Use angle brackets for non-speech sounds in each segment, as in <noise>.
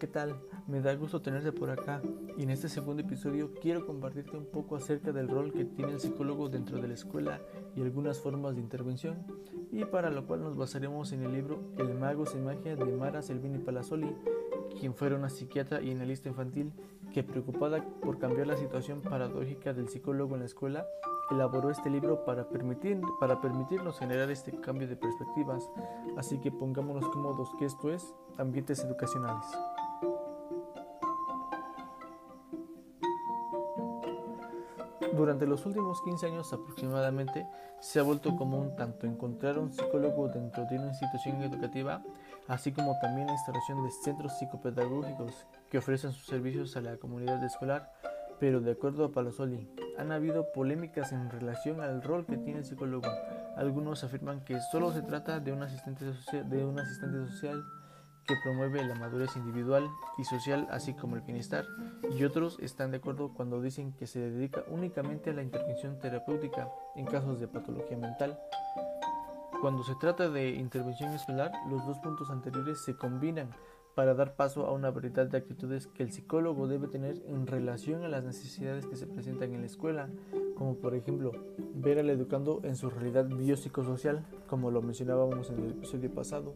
¿qué tal? Me da gusto tenerte por acá y en este segundo episodio quiero compartirte un poco acerca del rol que tiene el psicólogo dentro de la escuela y algunas formas de intervención y para lo cual nos basaremos en el libro El mago sin magia de Mara Selvini Palazzoli, quien fuera una psiquiatra y analista infantil que preocupada por cambiar la situación paradójica del psicólogo en la escuela elaboró este libro para, permitir, para permitirnos generar este cambio de perspectivas, así que pongámonos cómodos que esto es ambientes educacionales. Durante los últimos 15 años aproximadamente se ha vuelto común tanto encontrar un psicólogo dentro de una institución educativa, así como también la instalación de centros psicopedagógicos que ofrecen sus servicios a la comunidad escolar, pero de acuerdo a Palazzoli, han habido polémicas en relación al rol que tiene el psicólogo. Algunos afirman que solo se trata de un asistente de un asistente social que promueve la madurez individual y social, así como el bienestar, y otros están de acuerdo cuando dicen que se dedica únicamente a la intervención terapéutica en casos de patología mental. Cuando se trata de intervención escolar, los dos puntos anteriores se combinan para dar paso a una variedad de actitudes que el psicólogo debe tener en relación a las necesidades que se presentan en la escuela, como por ejemplo ver al educando en su realidad biopsicosocial, como lo mencionábamos en el episodio pasado,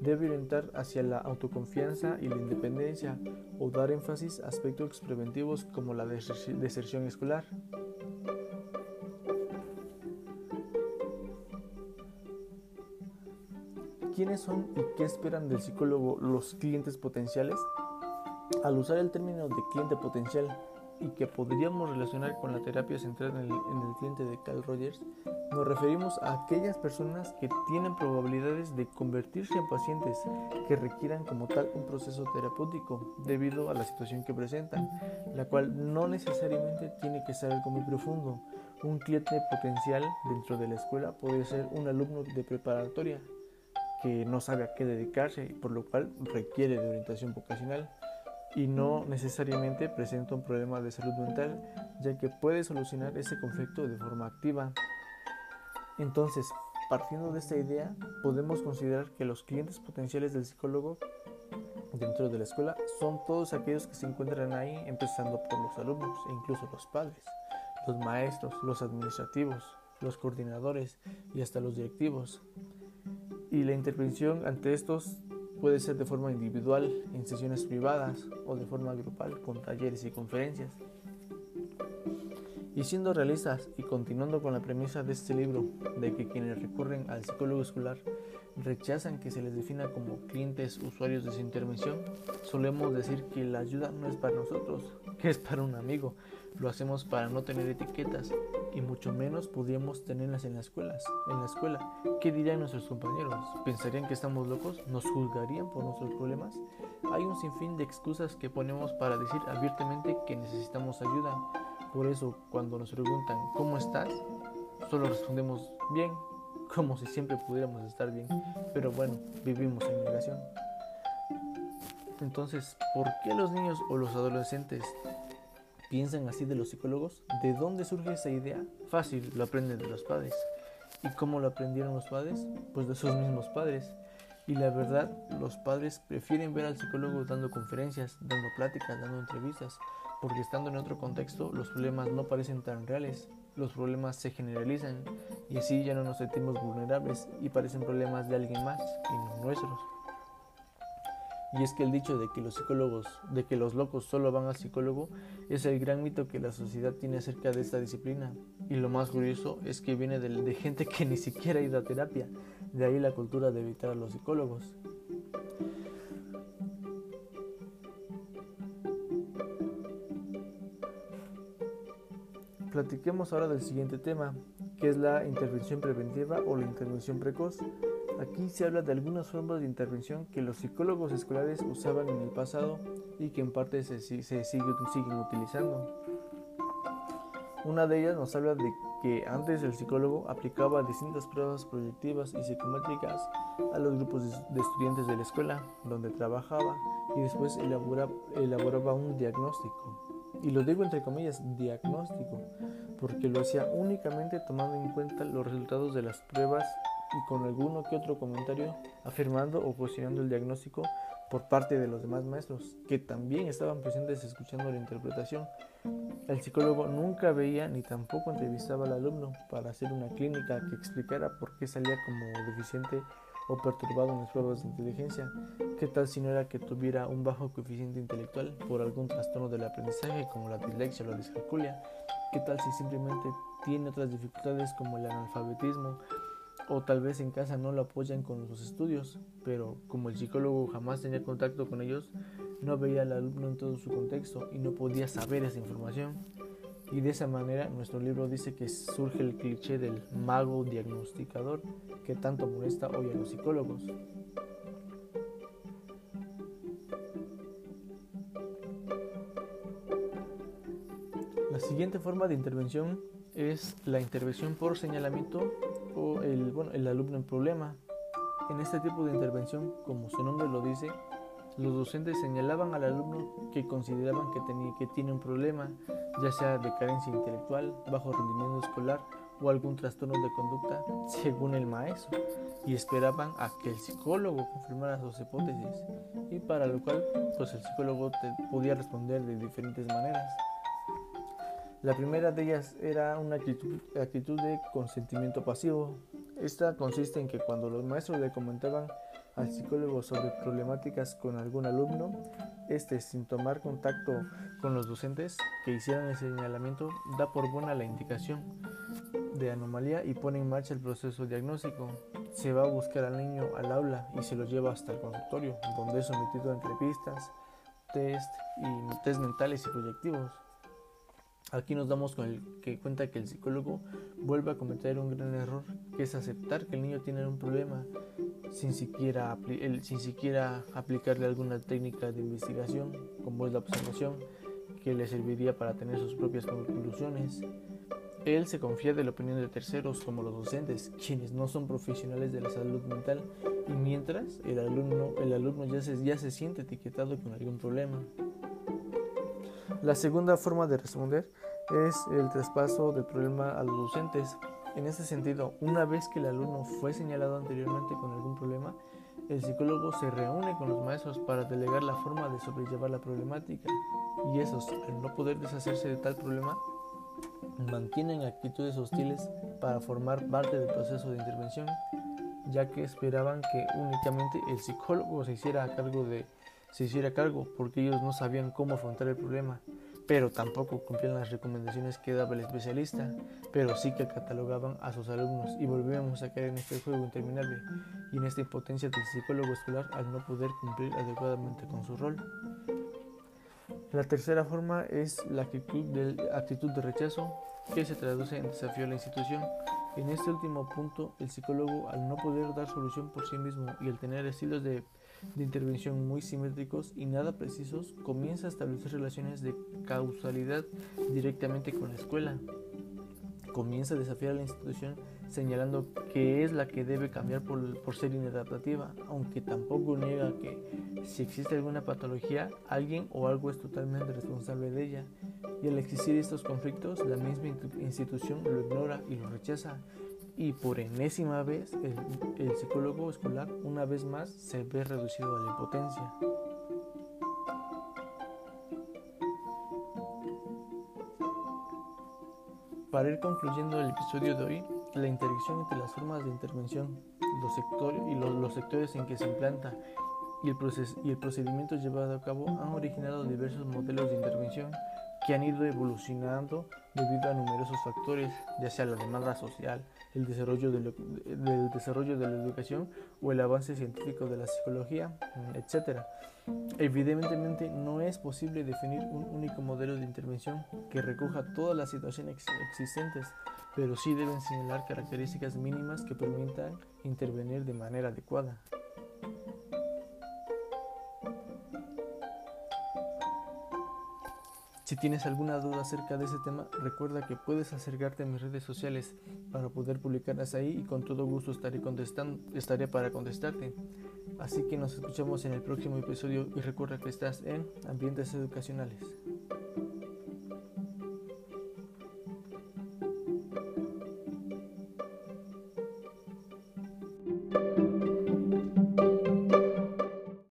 debe orientar hacia la autoconfianza y la independencia o dar énfasis a aspectos preventivos como la deserción escolar. ¿Quiénes son y qué esperan del psicólogo los clientes potenciales? Al usar el término de cliente potencial y que podríamos relacionar con la terapia centrada en el, cliente de Carl Rogers, nos referimos a aquellas personas que tienen probabilidades de convertirse en pacientes que requieran como tal un proceso terapéutico debido a la situación que presentan, la cual no necesariamente tiene que ser algo muy profundo. Un cliente potencial dentro de la escuela puede ser un alumno de preparatoria que no sabe a qué dedicarse, por lo cual requiere de orientación vocacional y no necesariamente presenta un problema de salud mental, ya que puede solucionar ese conflicto de forma activa. Entonces, partiendo de esta idea, podemos considerar que los clientes potenciales del psicólogo dentro de la escuela son todos aquellos que se encuentran ahí, empezando por los alumnos e incluso los padres, los maestros, los administrativos, los coordinadores y hasta los directivos. Y la intervención ante estos puede ser de forma individual, en sesiones privadas o de forma grupal, con talleres y conferencias. Y siendo realistas y continuando con la premisa de este libro de que quienes recurren al psicólogo escolar rechazan que se les defina como clientes usuarios de su intervención, solemos decir que la ayuda no es para nosotros, que es para un amigo. Lo hacemos para no tener etiquetas y mucho menos podríamos tenerlas en las escuelas. En la escuela, ¿qué dirían nuestros compañeros? ¿Pensarían que estamos locos? ¿Nos juzgarían por nuestros problemas? Hay un sinfín de excusas que ponemos para decir abiertamente que necesitamos ayuda por eso cuando nos preguntan ¿cómo estás? Solo respondemos bien, <laughs> como si siempre pudiéramos estar bien. Pero bueno, vivimos en negación. Entonces, ¿por qué los niños o los adolescentes piensan así de los psicólogos? ¿De dónde surge esa idea? Fácil, lo aprenden de los padres. ¿Y cómo lo aprendieron los padres? Pues de sus mismos padres. Y la verdad, los padres prefieren ver al psicólogo dando conferencias, dando pláticas, dando entrevistas, porque estando en otro contexto los problemas no parecen tan reales, los problemas se generalizan y así ya no nos sentimos vulnerables y parecen problemas de alguien más y no nuestros. Y es que el dicho de que los psicólogos, de que los locos solo van al psicólogo, es el gran mito que la sociedad tiene acerca de esta disciplina. Y lo más curioso es que viene de, gente que ni siquiera ha ido a terapia. De ahí la cultura de evitar a los psicólogos. Platiquemos ahora del siguiente tema, que es la intervención preventiva o la intervención precoz. Aquí se habla de algunas formas de intervención que los psicólogos escolares usaban en el pasado y que en parte se, siguen, utilizando. Una de ellas nos habla de que antes el psicólogo aplicaba distintas pruebas proyectivas y psicométricas a los grupos de estudiantes de la escuela donde trabajaba y después elaboraba un diagnóstico y lo digo entre comillas, diagnóstico, porque lo hacía únicamente tomando en cuenta los resultados de las pruebas y con alguno que otro comentario afirmando o cuestionando el diagnóstico por parte de los demás maestros, que también estaban presentes escuchando la interpretación. El psicólogo nunca veía ni tampoco entrevistaba al alumno para hacer una clínica que explicara por qué salía como deficiente o perturbado en las pruebas de inteligencia. ¿Qué tal si no era que tuviera un bajo coeficiente intelectual por algún trastorno del aprendizaje como la dislexia o la discalculia? ¿Qué tal si simplemente tiene otras dificultades como el analfabetismo o tal vez en casa no lo apoyan con sus estudios, pero como el psicólogo jamás tenía contacto con ellos, no veía al alumno en todo su contexto y no podía saber esa información. Y de esa manera nuestro libro dice que surge el cliché del mago diagnosticador que tanto molesta hoy a los psicólogos. La siguiente forma de intervención es la intervención por señalamiento o el, bueno, el alumno en problema. En este tipo de intervención, como su nombre lo dice, los docentes señalaban al alumno que consideraban que, tenía, un problema, ya sea de carencia intelectual, bajo rendimiento escolar o algún trastorno de conducta, según el maestro, y esperaban a que el psicólogo confirmara sus hipótesis, y para lo cual pues el psicólogo podía responder de diferentes maneras. La primera de ellas era una actitud, de consentimiento pasivo. Esta consiste en que cuando los maestros le comentaban al psicólogo sobre problemáticas con algún alumno, este sin tomar contacto con los docentes que hicieran el señalamiento da por buena la indicación de anomalía y pone en marcha el proceso diagnóstico. Se va a buscar al niño al aula y se lo lleva hasta el consultorio, donde es sometido a entrevistas, test y test mentales y proyectivos. Aquí nos damos con el que cuenta que el psicólogo vuelve a cometer un gran error, que es aceptar que el niño tiene un problema sin siquiera, aplicarle alguna técnica de investigación, como es la observación, que le serviría para tener sus propias conclusiones. Él se confía de la opinión de terceros, como los docentes, quienes no son profesionales de la salud mental, y mientras el alumno, el alumno ya, se, ya se siente etiquetado con algún problema. La segunda forma de responder es el traspaso del problema a los docentes. En este sentido, una vez que el alumno fue señalado anteriormente con algún problema, el psicólogo se reúne con los maestros para delegar la forma de sobrellevar la problemática y esos, al no poder deshacerse de tal problema, mantienen actitudes hostiles para formar parte del proceso de intervención, ya que esperaban que únicamente el psicólogo se hiciera cargo de se hiciera cargo porque ellos no sabían cómo afrontar el problema pero tampoco cumplían las recomendaciones que daba el especialista, pero sí que catalogaban a sus alumnos y volvíamos a caer en este juego interminable y en esta impotencia del psicólogo escolar al no poder cumplir adecuadamente con su rol. La tercera forma es la actitud de, actitud de rechazo que se traduce en desafío a la institución. En este último punto, el psicólogo, al no poder dar solución por sí mismo y al tener estilos de de intervención muy simétricos y nada precisos, comienza a establecer relaciones de causalidad directamente con la escuela. Comienza a desafiar a la institución señalando que es la que debe cambiar por, por ser inadaptativa, aunque tampoco niega que si existe alguna patología, alguien o algo es totalmente responsable de ella. Y al existir estos conflictos, la misma institución lo ignora y lo rechaza, y por enésima vez el, psicólogo escolar una vez más se ve reducido a la impotencia. Para ir concluyendo el episodio de hoy, la interacción entre las formas de intervención los sectores, y los, sectores en que se implanta y el, y el procedimiento llevado a cabo han originado diversos modelos de intervención que han ido evolucionando debido a numerosos factores, ya sea la demanda social, el desarrollo de, del desarrollo de la educación o el avance científico de la psicología, etc. Evidentemente no es posible definir un único modelo de intervención que recoja todas las situaciones existentes, pero sí deben señalar características mínimas que permitan intervenir de manera adecuada. Si tienes alguna duda acerca de ese tema, recuerda que puedes acercarte a mis redes sociales para poder publicarlas ahí y con todo gusto estaré, contestando, estaré para contestarte. Así que nos escuchamos en el próximo episodio y recuerda que estás en Ambientes Educacionales.